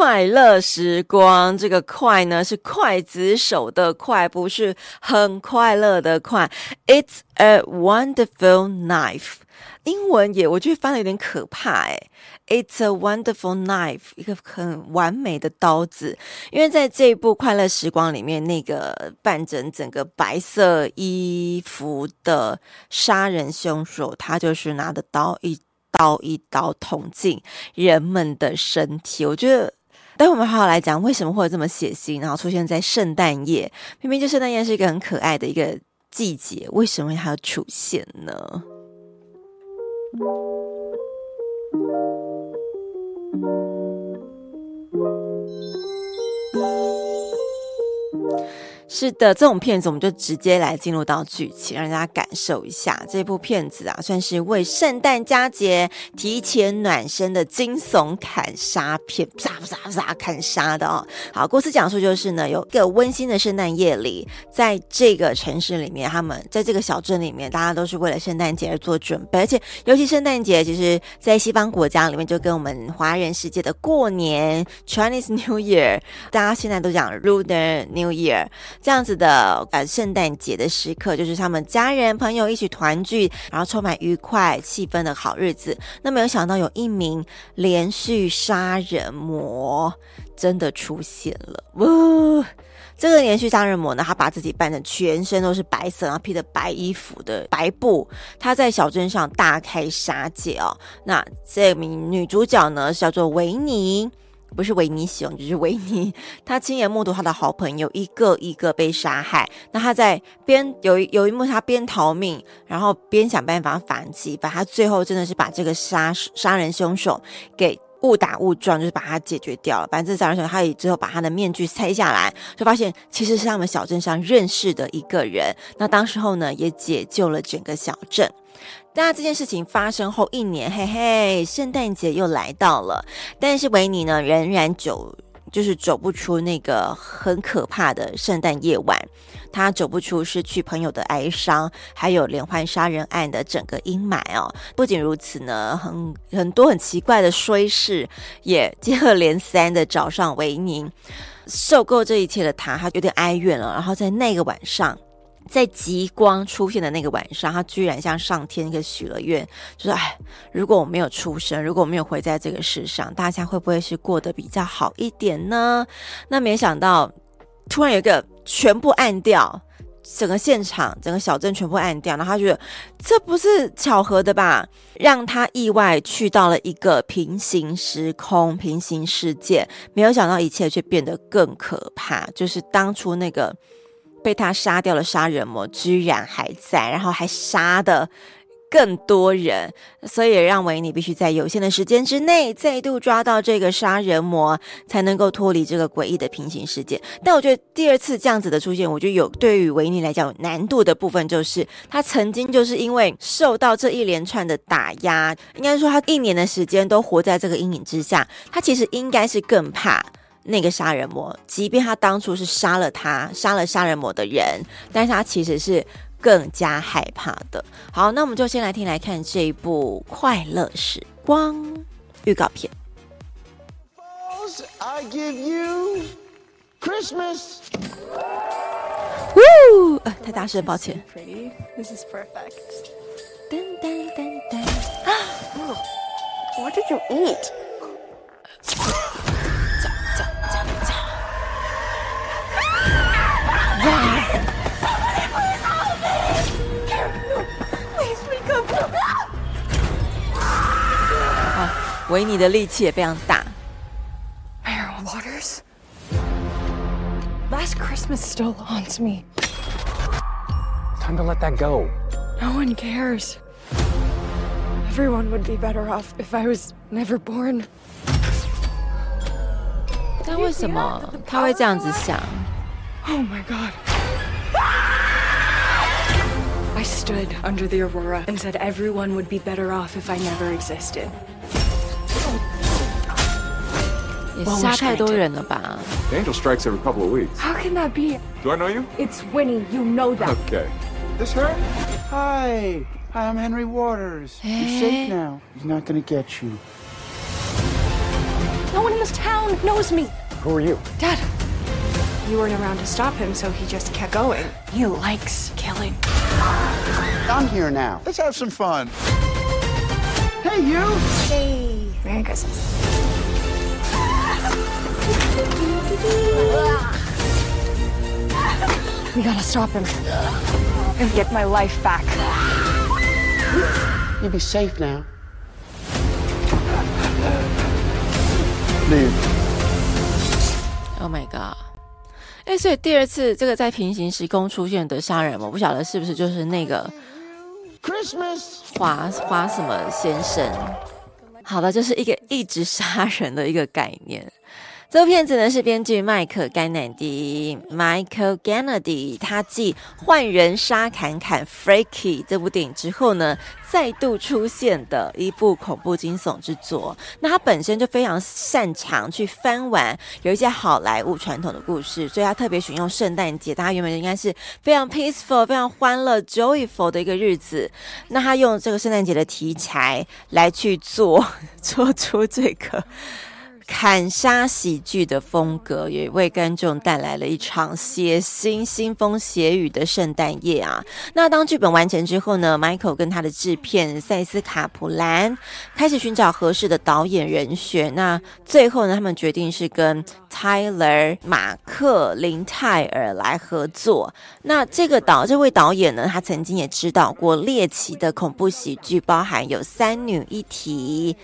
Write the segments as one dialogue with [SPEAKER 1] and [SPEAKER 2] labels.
[SPEAKER 1] 快乐时光，这个“快”呢是筷子手的“快”，不是很快乐的“快”。It's a wonderful knife。英文也我觉得翻的有点可怕哎。It's a wonderful knife，一个很完美的刀子。因为在这一部《快乐时光》里面，那个扮整整个白色衣服的杀人凶手，他就是拿着刀一刀一刀捅进人们的身体。我觉得。待会我们好好来讲，为什么会这么血腥，然后出现在圣诞夜？明明就圣诞夜是一个很可爱的一个季节，为什么还要出现呢？是的，这种片子我们就直接来进入到剧情，让大家感受一下这部片子啊，算是为圣诞佳节提前暖身的惊悚砍杀片，杀杀杀砍杀的哦。好，故事讲述就是呢，有一个温馨的圣诞夜里，在这个城市里面，他们在这个小镇里面，大家都是为了圣诞节而做准备，而且尤其圣诞节，其实，在西方国家里面，就跟我们华人世界的过年 （Chinese New Year），大家现在都讲 Lunar New Year。这样子的呃，圣诞节的时刻，就是他们家人朋友一起团聚，然后充满愉快气氛的好日子。那没有想到，有一名连续杀人魔真的出现了。呜，这个连续杀人魔呢，他把自己扮成全身都是白色，然后披着白衣服的白布，他在小镇上大开杀戒哦。那这名女主角呢，叫做维尼。不是维尼熊，就是维尼。他亲眼目睹他的好朋友一个一个被杀害。那他在边有一有一幕，他边逃命，然后边想办法反击。把他最后真的是把这个杀杀人凶手给误打误撞，就是把他解决掉了。反正这杀人凶手，他也最后把他的面具拆下来，就发现其实是他们小镇上认识的一个人。那当时候呢，也解救了整个小镇。那这件事情发生后一年，嘿嘿，圣诞节又来到了，但是维尼呢，仍然走，就是走不出那个很可怕的圣诞夜晚，他走不出失去朋友的哀伤，还有连环杀人案的整个阴霾哦。不仅如此呢，很很多很奇怪的衰事也接二连三的找上维尼，受够这一切的他，他有点哀怨了，然后在那个晚上。在极光出现的那个晚上，他居然向上天一个许了愿，就说：“哎，如果我没有出生，如果我没有活在这个世上，大家会不会是过得比较好一点呢？”那没想到，突然有一个全部暗掉，整个现场、整个小镇全部暗掉，然后他觉得这不是巧合的吧？让他意外去到了一个平行时空、平行世界，没有想到一切却变得更可怕，就是当初那个。被他杀掉的杀人魔居然还在，然后还杀的更多人，所以也让维尼必须在有限的时间之内再度抓到这个杀人魔，才能够脱离这个诡异的平行世界。但我觉得第二次这样子的出现，我觉得有对于维尼来讲有难度的部分，就是他曾经就是因为受到这一连串的打压，应该说他一年的时间都活在这个阴影之下，他其实应该是更怕。那个杀人魔，即便他当初是杀了他，杀了杀人魔的人，但是他其实是更加害怕的。好，那我们就先来听来看这一部《快乐时光》预告片。I give you Christmas。太大声，抱歉。This is perfect。噔噔噔噔。啊，What did you eat？维尼的力气也非常大。
[SPEAKER 2] Mayor Waters, last Christmas still haunts me.
[SPEAKER 3] Time to let that go.
[SPEAKER 2] No one cares. Everyone would be better off if I was never born.
[SPEAKER 1] 但为什么他会这样子想？
[SPEAKER 2] Oh my god. I stood under the aurora and said everyone would be better off if I never existed.
[SPEAKER 1] 也杀太多人了吧
[SPEAKER 4] The angel strikes every couple of weeks.
[SPEAKER 2] How can that be?
[SPEAKER 4] Do I know you?
[SPEAKER 2] It's Winnie. You know that.
[SPEAKER 4] Okay. This her?
[SPEAKER 5] Hi. Hi, I'm Henry Waters. You're safe now. He's not gonna get you.
[SPEAKER 2] No one in this town knows me.
[SPEAKER 3] Who are you?
[SPEAKER 2] Dad. You weren't around to stop him, so he just kept going. He likes killing.
[SPEAKER 5] I'm here now. Let's have some fun. Hey, you!
[SPEAKER 2] Hey. Merry Christmas. We gotta stop him and get my life back.
[SPEAKER 5] You'll be safe now. Leave.
[SPEAKER 1] Oh my god！哎，所以第二次这个在平行时空出现的杀人，我不晓得是不是就是那个
[SPEAKER 5] Christmas.
[SPEAKER 1] 华华什么先生？好的，就是一个一直杀人的一个概念。这部片子呢是编剧麦克·甘乃迪 （Michael Gannady），他继《换人杀砍砍》（Freaky） 这部电影之后呢，再度出现的一部恐怖惊悚之作。那他本身就非常擅长去翻玩有一些好莱坞传统的故事，所以他特别选用圣诞节，大家原本应该是非常 peaceful、非常欢乐、joyful 的一个日子。那他用这个圣诞节的题材来去做，做出这个。砍杀喜剧的风格，也为观众带来了一场血腥、腥风血雨的圣诞夜啊！那当剧本完成之后呢，Michael 跟他的制片塞斯卡普兰开始寻找合适的导演人选。那最后呢，他们决定是跟 Tyler 马克林泰尔来合作。那这个导这位导演呢，他曾经也指导过猎奇的恐怖喜剧，包含有三女一体。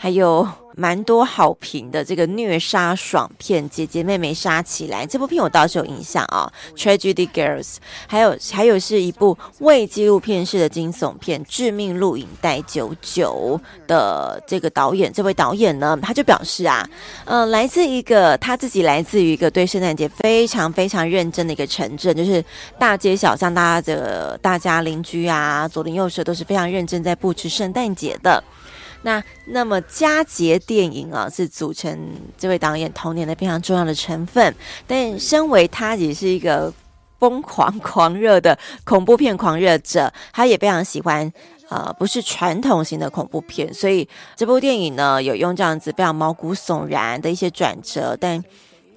[SPEAKER 1] 还有蛮多好评的这个虐杀爽片《姐姐妹妹杀起来》这部片我倒是有印象啊，《Tragedy Girls》，还有还有是一部未纪录片式的惊悚片《致命录影带九九》的这个导演，这位导演呢，他就表示啊，嗯、来自一个他自己来自于一个对圣诞节非常非常认真的一个城镇，就是大街小巷大家的大家邻居啊，左邻右舍都是非常认真在布置圣诞节的。那那么佳节电影啊，是组成这位导演童年的非常重要的成分。但身为他也是一个疯狂狂热的恐怖片狂热者，他也非常喜欢啊，不是传统型的恐怖片。所以这部电影呢，有用这样子非常毛骨悚然的一些转折，但。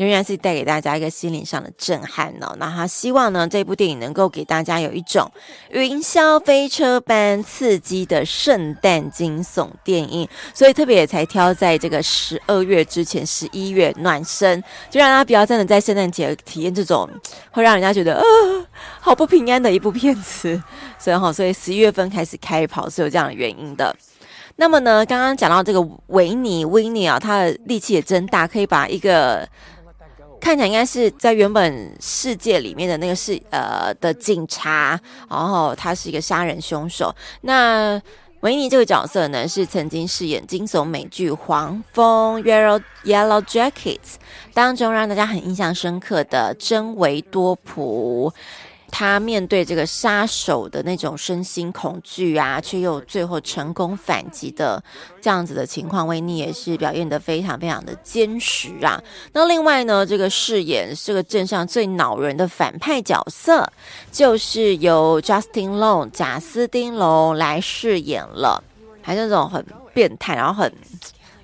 [SPEAKER 1] 仍然是带给大家一个心灵上的震撼呢、哦。那他希望呢，这部电影能够给大家有一种云霄飞车般刺激的圣诞惊悚电影，所以特别也才挑在这个十二月之前，十一月暖身，就让大家不要真的在圣诞节体验这种会让人家觉得、呃、好不平安的一部片子。所以哈，所以十一月份开始开跑是有这样的原因的。那么呢，刚刚讲到这个维尼维尼啊，他的力气也真大，可以把一个。看起来应该是在原本世界里面的那个是呃的警察，然后他是一个杀人凶手。那维尼这个角色呢，是曾经饰演惊悚美剧《黄蜂》（Yellow Yellow Jackets） 当中让大家很印象深刻的真维多普。他面对这个杀手的那种身心恐惧啊，却又最后成功反击的这样子的情况，维尼也是表现得非常非常的坚实啊。那另外呢，这个饰演这个镇上最恼人的反派角色，就是由 Justin Long 贾斯汀龙来饰演了，还是那种很变态，然后很。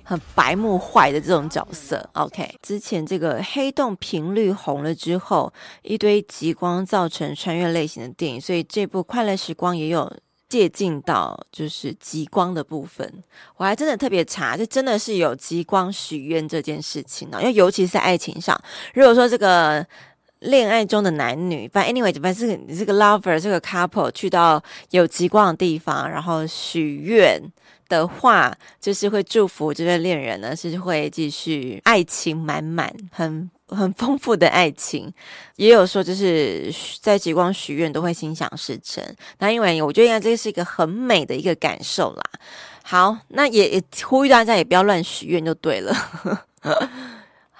[SPEAKER 1] 很白目坏的这种角色，OK。之前这个黑洞频率红了之后，一堆极光造成穿越类型的电影，所以这部《快乐时光》也有借镜到就是极光的部分。我还真的特别查，就真的是有极光许愿这件事情呢。因为尤其是在爱情上，如果说这个恋爱中的男女，反正 anyway，反正这个这个 lover 这个 couple 去到有极光的地方，然后许愿。的话，就是会祝福这对恋人呢，是会继续爱情满满、很很丰富的爱情。也有说，就是在极光许愿都会心想事成。那因为我觉得应该，这是一个很美的一个感受啦。好，那也也呼吁大家也不要乱许愿就对了。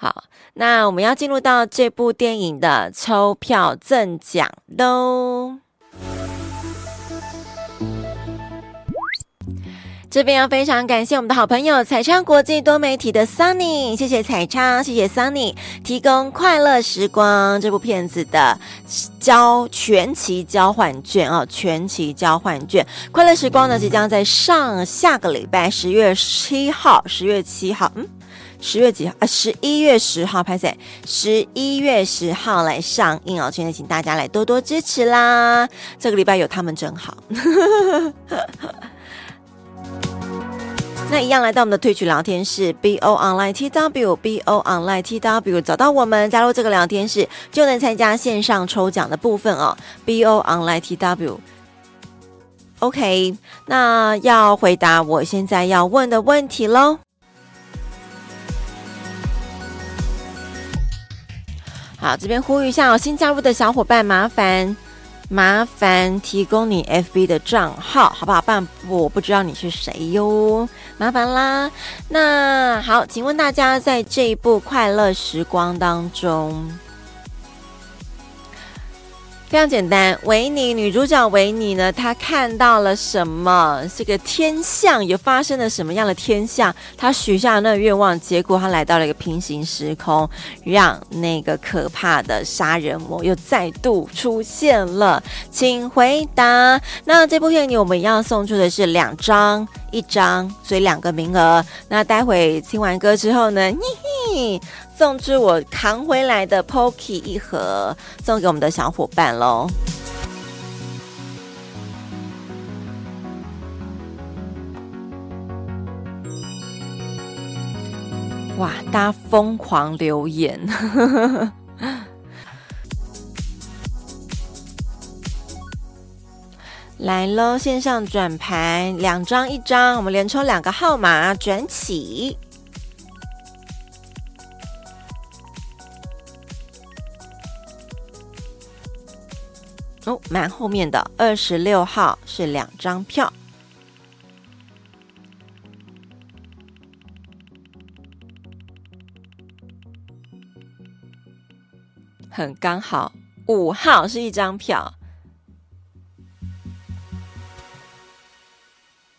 [SPEAKER 1] 好，那我们要进入到这部电影的抽票赠奖喽。这边要非常感谢我们的好朋友彩昌国际多媒体的 Sunny，谢谢彩昌，谢谢 Sunny 提供《快乐时光》这部片子的交全期交换券哦，全期交换券，《快乐时光》呢即将在上下个礼拜十月七号，十月七号，嗯，十月几号啊？十一月十号拍摄，十一月十号来上映哦，现在请大家来多多支持啦，这个礼拜有他们真好。那一样来到我们的退取聊天室，B O Online T W B O Online T W，找到我们加入这个聊天室，就能参加线上抽奖的部分哦。B O Online T W，OK，那要回答我现在要问的问题喽。好，这边呼吁一下哦，新加入的小伙伴麻烦。麻烦提供你 FB 的账号，好不好？不然我不知道你是谁哟，麻烦啦。那好，请问大家在这一部快乐时光当中。非常简单，维尼女主角维尼呢，她看到了什么？这个天象有发生了什么样的天象？她许下了那个愿望，结果她来到了一个平行时空，让那个可怕的杀人魔又再度出现了。请回答。那这部电影我们要送出的是两张，一张，所以两个名额。那待会听完歌之后呢，嘿嘿。送出我扛回来的 POKEY 一盒，送给我们的小伙伴喽！哇，大家疯狂留言，来喽！线上转牌两张一张，我们连抽两个号码转起。哦，蛮后面的二十六号是两张票，很刚好。五号是一张票，